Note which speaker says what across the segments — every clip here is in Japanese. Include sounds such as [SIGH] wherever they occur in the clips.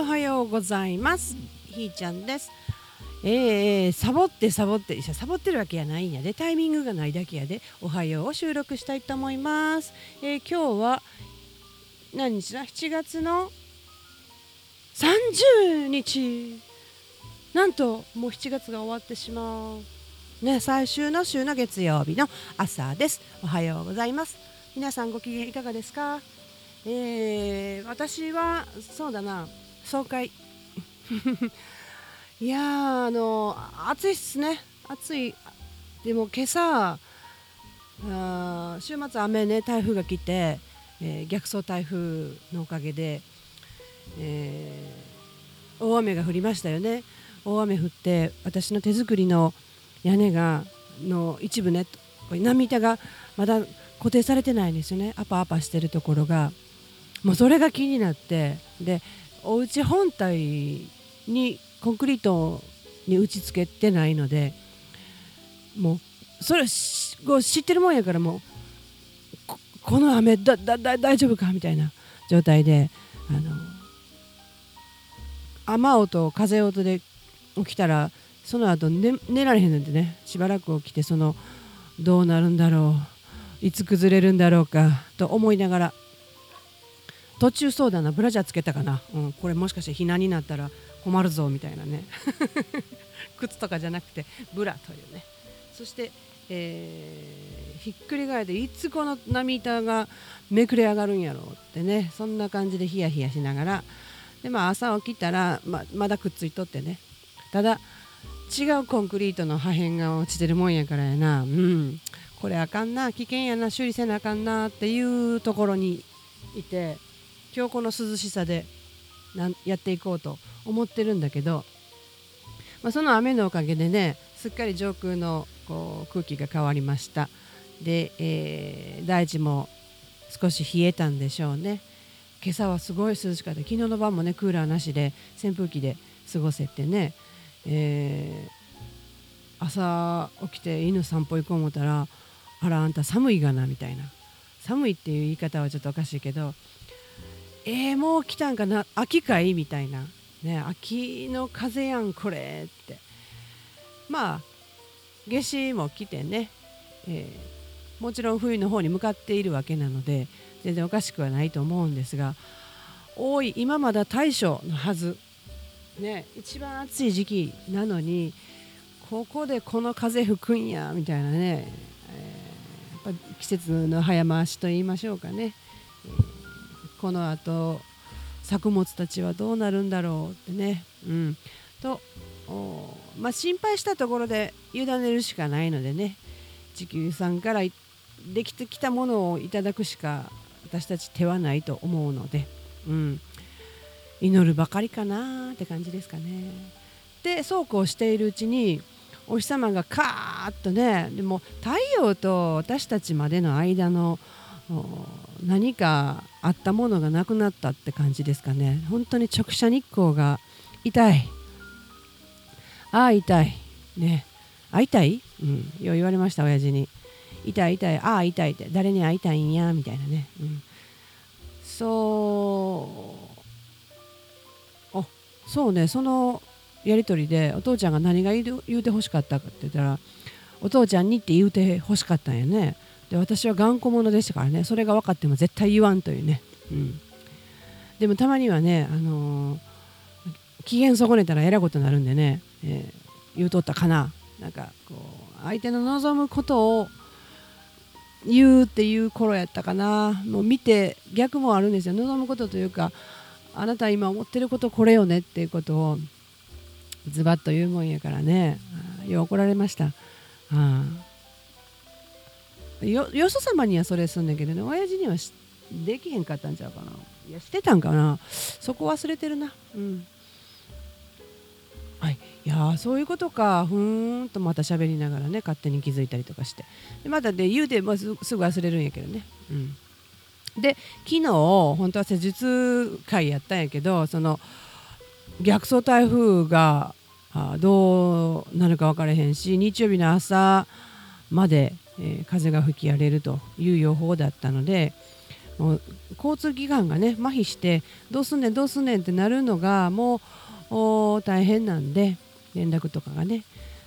Speaker 1: おはようございます。ひーちゃんです。えー、サボってサボって。サボってるわけやないんやで。タイミングがないだけやで。おはようを収録したいと思います、えー、今日は何日だ？7月の30日。なんともう7月が終わってしまう。ね最終の週の月曜日の朝です。おはようございます。皆さんご機嫌いかがですか？えー、私はそうだな。総会 [LAUGHS] いやあの暑いっすね。暑い。でも今朝あ週末雨ね台風が来て、えー、逆走台風のおかげで、えー、大雨が降りましたよね。大雨降って私の手作りの屋根がの一部ね波板がまだ固定されてないんですよね。アパアパしてるところが。もうそれが気になってでお家本体にコンクリートに打ち付けてないのでもうそれを知ってるもんやからもうこの雨だだだ大丈夫かみたいな状態であの雨音風音で起きたらその後寝寝られへんのでねしばらく起きてそのどうなるんだろういつ崩れるんだろうかと思いながら途中そうだなブラジャーつけたかな、うん、これもしかして避難になったら困るぞみたいなね。[LAUGHS] 靴とかじゃなくてブラというね。そして、えー、ひっくり返っていつこの波板がめくれ上がるんやろうってね。そんな感じでヒヤヒヤしながら。で、まあ、朝起きたらままだくっついとってね。ただ違うコンクリートの破片が落ちてるもんやからやな。うん。これあかんな。危険やな。修理せなあかんなっていうところにいて。今日この涼しさでやっていこうと思ってるんだけど、まあ、その雨のおかげでねすっかり上空のこう空気が変わりました。で、えー、大地も少し冷えたんでしょうね。今朝はすごい涼しかった。昨日の晩もねクーラーなしで扇風機で過ごせてね、えー、朝起きて犬散歩行こう思ったらあらあんた寒いがなみたいな。寒いっていう言い方はちょっとおかしいけどえー、もう来たんかな？秋かい？みたいな、ね、秋の風やんこれって。まあ夏至も来てね、えー、もちろん冬の方に向かっているわけなので全然おかしくはないと思うんですが多い今まだ大暑のはず、ね、一番暑い時期なのにここでこの風吹くんやみたいなね、えー、やっぱ季節の早回しと言いましょうかね。このあと作物たちはどうなるんだろうってね。うん、とまあ、心配したところで委ねるしかないのでね地球さんからできてきたものをいただくしか私たち手はないと思うので、うん、祈るばかりかなって感じですかね。でそうこうしているうちにお日様がカーッとねでも太陽と私たちまでの間の何かあったものがなくなったって感じですかね。本当に直射日光が痛い。ああ痛い。ね。会いたい？うん。よう言われました親父に。痛い痛い。ああ痛いって。誰に会いたいんやみたいなね、うん、そう。あそうね。そのやり取りでお父ちゃんが何が言うてほしかったかって言ったらお父ちゃんにって言うてほしかったんやね。で私は頑固者でしたからね。それが分かっても絶対言わんというね、うん、でもたまにはね、あのー、機嫌損ねたらえらいことになるんでね、えー、言うとったかな。なんかこう相手の望むことを言うっていう頃やったかな。もう見て逆もあるんですよ。望むことというかあなた今思ってることこれよねっていうことをズバッと言うもんやからね。よう怒られました。ああよよそ様にはそれすんねんけどね親父にはできへんかったんちゃうかな。いやしてたんかな。そこ忘れてるな。うん。はい。いやそういうことか。ふーんとまた喋りながらね勝手に気づいたりとかして。でまたで言うて、ますすぐ忘れるんやけどね。うん。で昨日本当は施術会やったんやけどその逆走台風がどうなるか分からへんし日曜日の朝までえー、風が吹き荒れるという予報だったのでもう交通機関がね麻痺してどうすんねんどうすんねんってなるのがもう大変なんで連絡とかがね。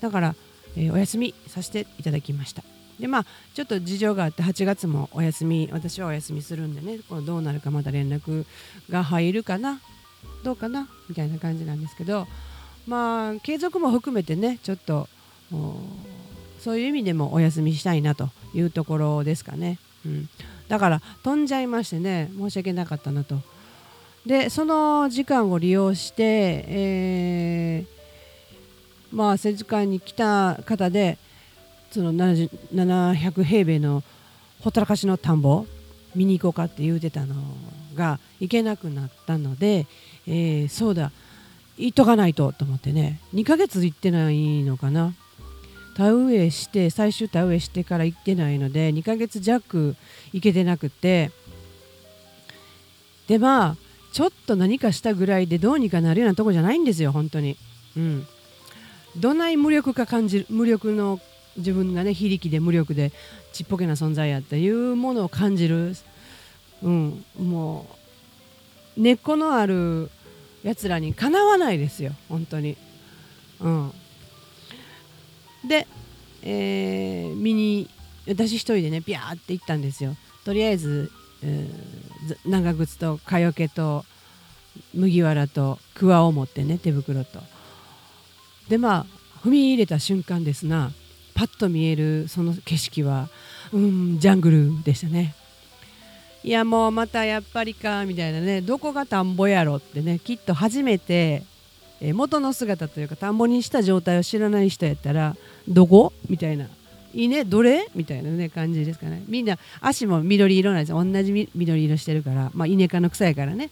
Speaker 1: だから、えー、お休みさせていただきました。でまあちょっと事情があって8月もお休み私はお休みするんでねこどうなるかまた連絡が入るかなどうかなみたいな感じなんですけどまあ継続も含めてねちょっとそういう意味でもお休みしたいなというところですかね、うん、だから飛んじゃいましてね申し訳なかったなと。でその時間を利用して、えー、まあ施術館に来た方でその700平米のほったらかしの田んぼ見に行こうかって言うてたのが行けなくなったので、えー、そうだ行っとかないとと思ってね2ヶ月行ってないのかな。田植えして最終田植えしてから行ってないので2ヶ月弱行けてなくて。でまあちょっと何かしたぐらいでどうにかなるようなとこじゃないんですよ本当に。うん。どない無力か感じる無力の自分がね非力で無力でちっぽけな存在やっていうものを感じる、うん、もう根っこのあるやつらにかなわないですよ本当に。うん、で、えー、見に私一人でねピャーって行ったんですよ。とりあえず、えー、長靴と蚊よけと麦わらと桑を持ってね手袋と。でまあ踏み入れた瞬間ですなパッと見えるその景色はうんジャングルでしたね。いやもうまたやっぱりかみたいなねどこが田んぼやろってねきっと初めて、え元の姿というか田んぼにした状態を知らない人やったらどこ？みたいな。いいね？どれ？みたいなね感じですかね。みんな足も緑色なんですよ。同じ緑色してるから。まあ稲科の草やからね。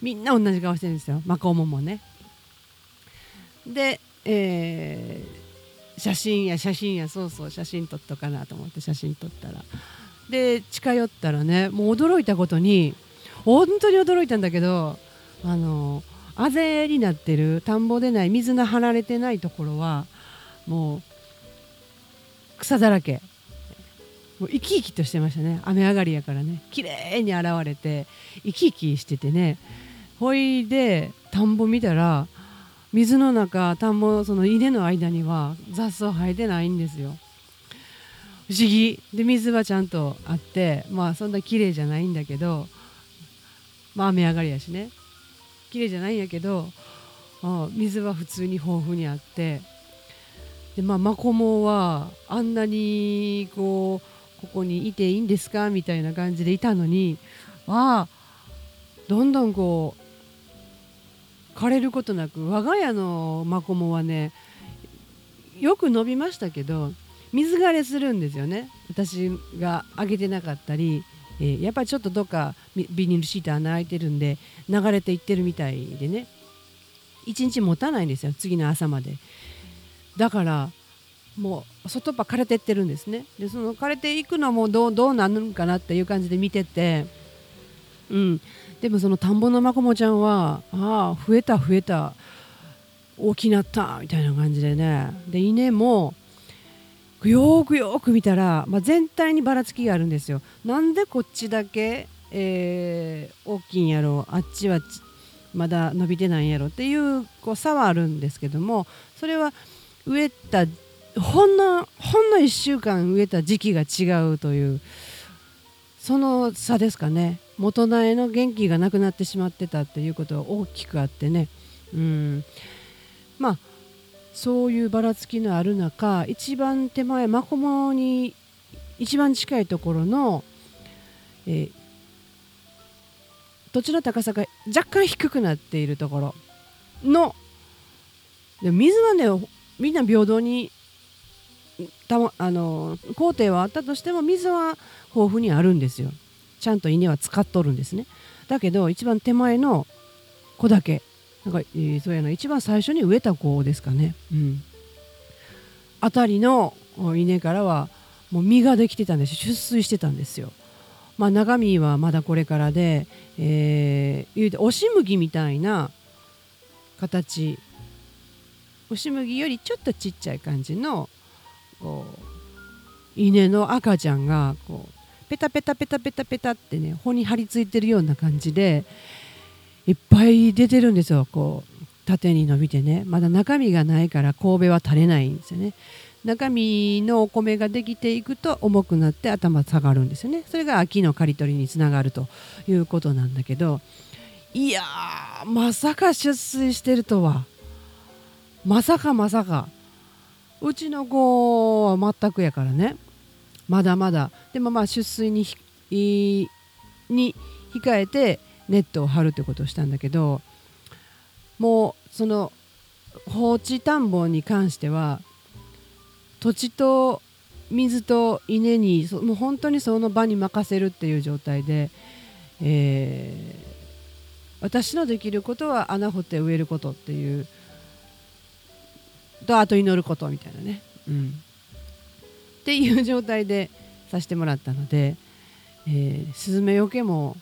Speaker 1: みんな同じ顔してるんですよ。マコモもね。で、えー、写真や写真やそうそう写真撮っとかなと思って写真撮ったら。で近寄ったらねもう驚いたことに本当に驚いたんだけどあのあぜになってる田んぼでない水の張られてないところはもう草だらけ。もう生き生きとしてましたね。雨上がりやからね。綺麗に現れて生き生きしててね。ほいで田んぼ見たら水の中田んぼその稲の間には雑草生えてないんですよ。不思議。で水はちゃんとあってまあそんな綺麗じゃないんだけどまあ雨上がりやしね。綺麗じゃないんやけど水は普通に豊富にあって。でまあマコモはあんなにこうここにいていいんですかみたいな感じでいたのにあどんどんこう枯れることなく我が家のマコモはねよく伸びましたけど水枯れするんですよね。私があげてなかったり、えー、やっぱりちょっとどっかビニールシート穴開いてるんで流れていってるみたいでね。1日持たないんですよ次の朝まで。だからもう外っ端枯れてってるんですね。でその枯れていくのもどうどうなるんかなっていう感じで見てて。うん。でもその田んぼのまこもちゃんはああ増えた増えた。大きなったみたいな感じでね。で稲もよくよく見たら、まあ、全体にばらつきがあるんですよ。なんでこっちだけ、えー、大きいんやろあっちはまだ伸びてないんやろっていうこう差はあるんですけどもそれは植えたほんのほんの1週間植えた時期が違うというその差ですかね。元苗の元気がなくなってしまってたっていうことは大きくあってね。うん。まあそういうばらつきのある中一番手前マコモに一番近いところの、えー、土地の高さが若干低くなっているところので水はねみんな平等にたあの工程はあったとしても水は豊富にあるんですよ。ちゃんと稲は使っとるんですね。だけど一番手前の子だけなんか、えー、そうやな一番最初に植えた子ですかね、うん、辺りの稲からはもう実ができてたんです出水してたんですよ。まあ、中身はまだこれからで、えー、言うて押し麦みたいな形。押し麦よりちょっとちっちゃい感じのこう稲の赤ちゃんがこうペタペタペタペタペタってね穂に張り付いてるような感じでいっぱい出てるんですよ。こう縦に伸びてねまだ中身がないから神戸は垂れないんですよね。中身のお米ができていくと重くなって頭下がるんですよね。それが秋の刈り取りにつながるということなんだけどいやまさか出水してるとは。まさかまさか。うちの子は全くやからね。まだまだ。でもまあ出水にに控えてネットを張るってことをしたんだけどもうその放置田んぼに関しては土地と水と稲にもう本当にその場に任せるっていう状態で、えー、私のできることは穴掘って植えることっていうとあと祈ることみたいなね、うん、っていう状態でさせてもらったので、えー、スズメよけも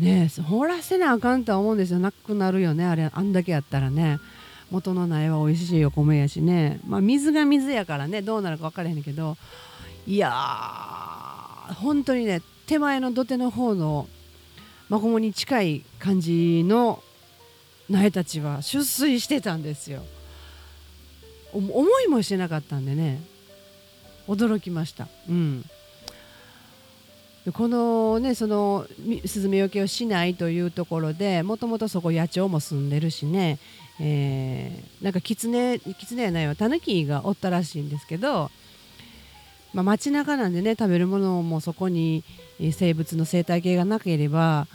Speaker 1: ね掘らせなあかんとは思うんですよ。なくなるよね。あれあんだけやったらね。元の苗は美味しいお米やしね、まあ、水が水やからね。どうなるか分からへんけど。いやー本当にね手前の土手の方のマコモに近い感じの苗たちは出水してたんですよ。思いもしてなかったんでね。驚きました。うん。このねそのスズメよけをしないというところでもともとそこ野鳥も住んでるしね、えー、なんかキツネキツネやないわ。タヌキがおったらしいんですけど、まあ、街中なんでね食べるものもそこに生物の生態系がなければ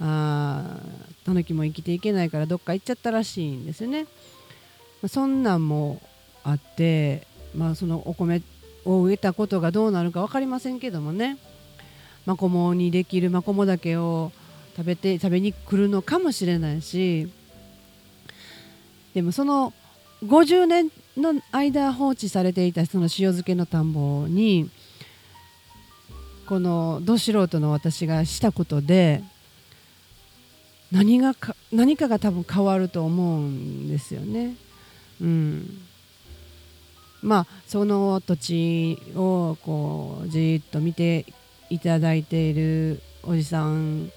Speaker 1: あタヌキも生きていけないからどっか行っちゃったらしいんですよね。ま、そんなんもあって、まあ、そのお米を植えたことがどうなるか分かりませんけどもね。マコモにできるマコモダケを食べて食べに来るのかもしれないしでもその50年の間放置されていたその塩漬けの田んぼにこのど素人の私がしたことで何がか何かが多分変わると思うんですよね。うん、まあその土地をこうじっと見ていただいているおじさん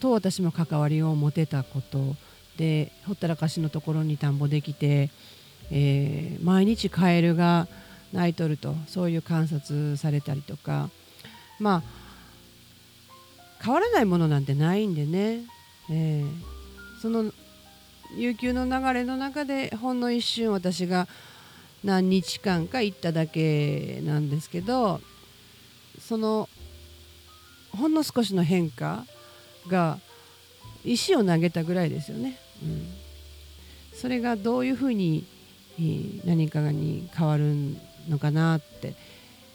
Speaker 1: と私も関わりを持てたことでほったらかしのところに田んぼできて、えー、毎日カエルが鳴いとるとそういう観察されたりとか。まあ変わらないものなんてないんでね、えー、その悠久の流れの中でほんの一瞬私が何日間か行っただけなんですけどそのほんの少しの変化が石を投げたぐらいですよね。うん、それがどういうふうに何かに変わるのかなって。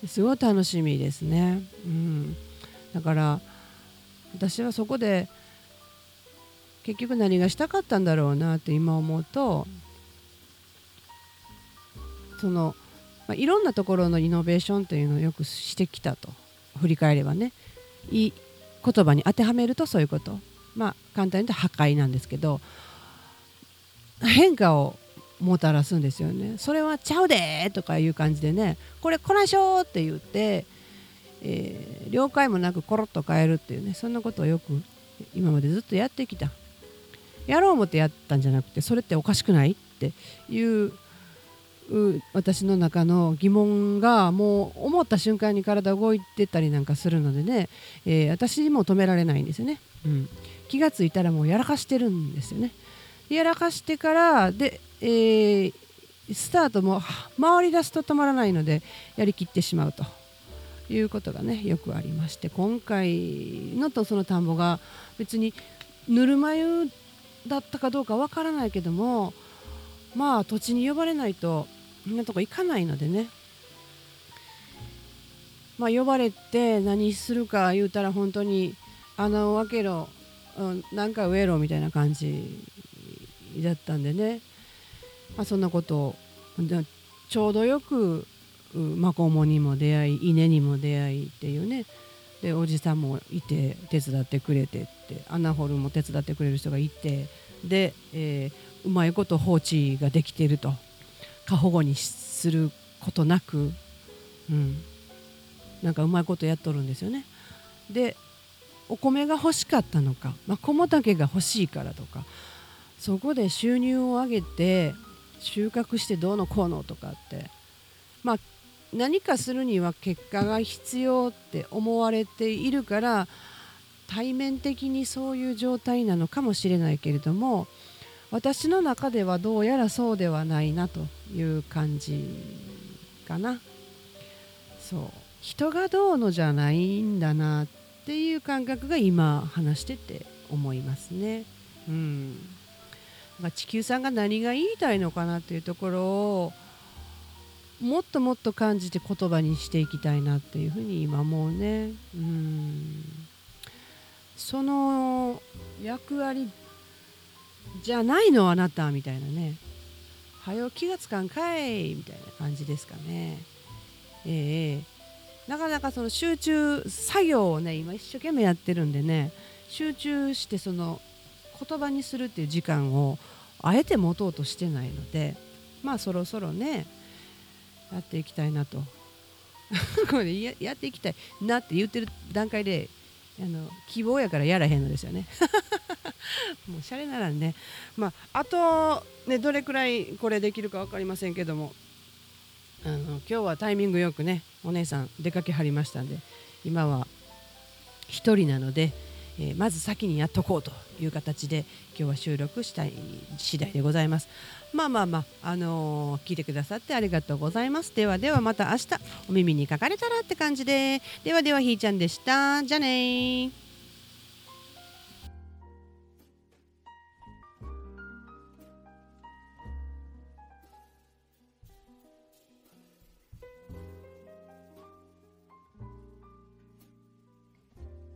Speaker 1: すごい楽しみですね。うん、だから私はそこで結局何がしたかったんだろうなって今思うとその、まあ、いろんなところのイノベーションというのをよくしてきたと。振り返ればね。言葉に当てはめるとそういうこと。まあ簡単に言うと破壊なんですけど変化をもたらすんですよね。それはちゃうでとかいう感じでねこれこないしょって言って、えー、了解もなくコロッと変えるっていうねそんなことをよく今までずっとやってきた。やろう思ってやったんじゃなくてそれっておかしくないっていう私の中の疑問がもう思った瞬間に体動いてたりなんかするのでね、えー、私にも止められないんですよね、うん、気が付いたらもうやらかしてるんですよね。やらかしてからで、えー、スタートも回り出すと止まらないのでやりきってしまうと。いうことがねよくありまして。今回のとその田んぼが別にぬるま湯だったかどうかわからないけどもまあ土地に呼ばれないとみんなとこ行かないのでね。まあ呼ばれて何するか言うたら本当に穴を開けろ、うん、なんか植えろみたいな感じだったんでね、まあ、そんなことをちょうどよくマコモにも出会い稲にも出会いっていうね。でおじさんもいて手伝ってくれてって穴掘るも手伝ってくれる人がいて。で、えー、うまいこと放置ができてると。過保護にすることなく、うん、なんかうまいことやっとるんですよね。でお米が欲しかったのか、まあ、小も竹が欲しいからとかそこで収入を上げて収穫してどうのこうのとかってまあ何かするには結果が必要って思われているから対面的にそういう状態なのかもしれないけれども私の中ではどうやらそうではないなという感じかな。そう人がどうのじゃないんだなっていう感覚が今話してて思いますね。うん、地球さんが何が言いたいのかなっていうところをもっともっと感じて言葉にしていきたいなっていうふうに今もうねうんその役割じゃないのあなたみたいなね。はよ気がつかんかいみたいな感じですかね。ええなかなかその集中作業をね今一生懸命やってるんでね集中してその言葉にするっていう時間をあえて持とうとしてないのでまあそろそろねやっていきたいなと。[LAUGHS] これややっていきたいなって言ってる段階であの希望やからやらへんのですよね。[LAUGHS] もうシャレならね。まああとねどれくらいこれできるか分かりませんけども。あの今日はタイミングよくねお姉さん出かけはりましたんで今は1人なので、えー、まず先にやっとこうという形で今日は収録したい次第でございます。まあまあまあ、あのー、聞いてくださってありがとうございます。ではではまた明日お耳にかかれたらって感じで。ではではひーちゃんでした。じゃあね